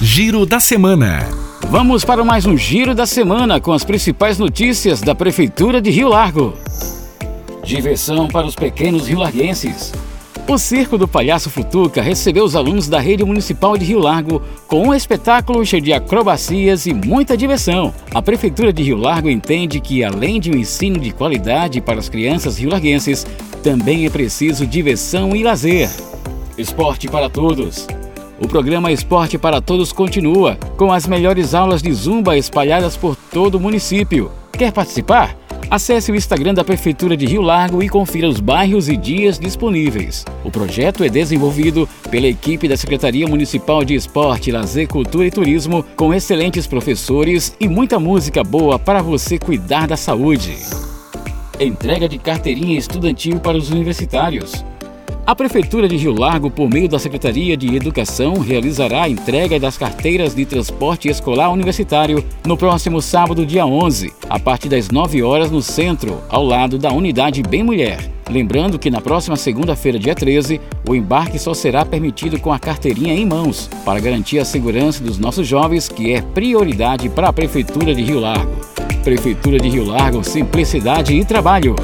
Giro da Semana. Vamos para mais um Giro da Semana com as principais notícias da Prefeitura de Rio Largo. Diversão para os pequenos riolarguenses. O Circo do Palhaço Futuca recebeu os alunos da Rede Municipal de Rio Largo com um espetáculo cheio de acrobacias e muita diversão. A Prefeitura de Rio Largo entende que, além de um ensino de qualidade para as crianças riolarguenses, também é preciso diversão e lazer. Esporte para todos. O programa Esporte para Todos continua, com as melhores aulas de zumba espalhadas por todo o município. Quer participar? Acesse o Instagram da Prefeitura de Rio Largo e confira os bairros e dias disponíveis. O projeto é desenvolvido pela equipe da Secretaria Municipal de Esporte, Lazer, Cultura e Turismo, com excelentes professores e muita música boa para você cuidar da saúde. Entrega de carteirinha estudantil para os universitários. A Prefeitura de Rio Largo, por meio da Secretaria de Educação, realizará a entrega das carteiras de transporte escolar universitário no próximo sábado, dia 11, a partir das 9 horas no centro, ao lado da unidade Bem Mulher. Lembrando que na próxima segunda-feira, dia 13, o embarque só será permitido com a carteirinha em mãos, para garantir a segurança dos nossos jovens, que é prioridade para a Prefeitura de Rio Largo. Prefeitura de Rio Largo, simplicidade e trabalho.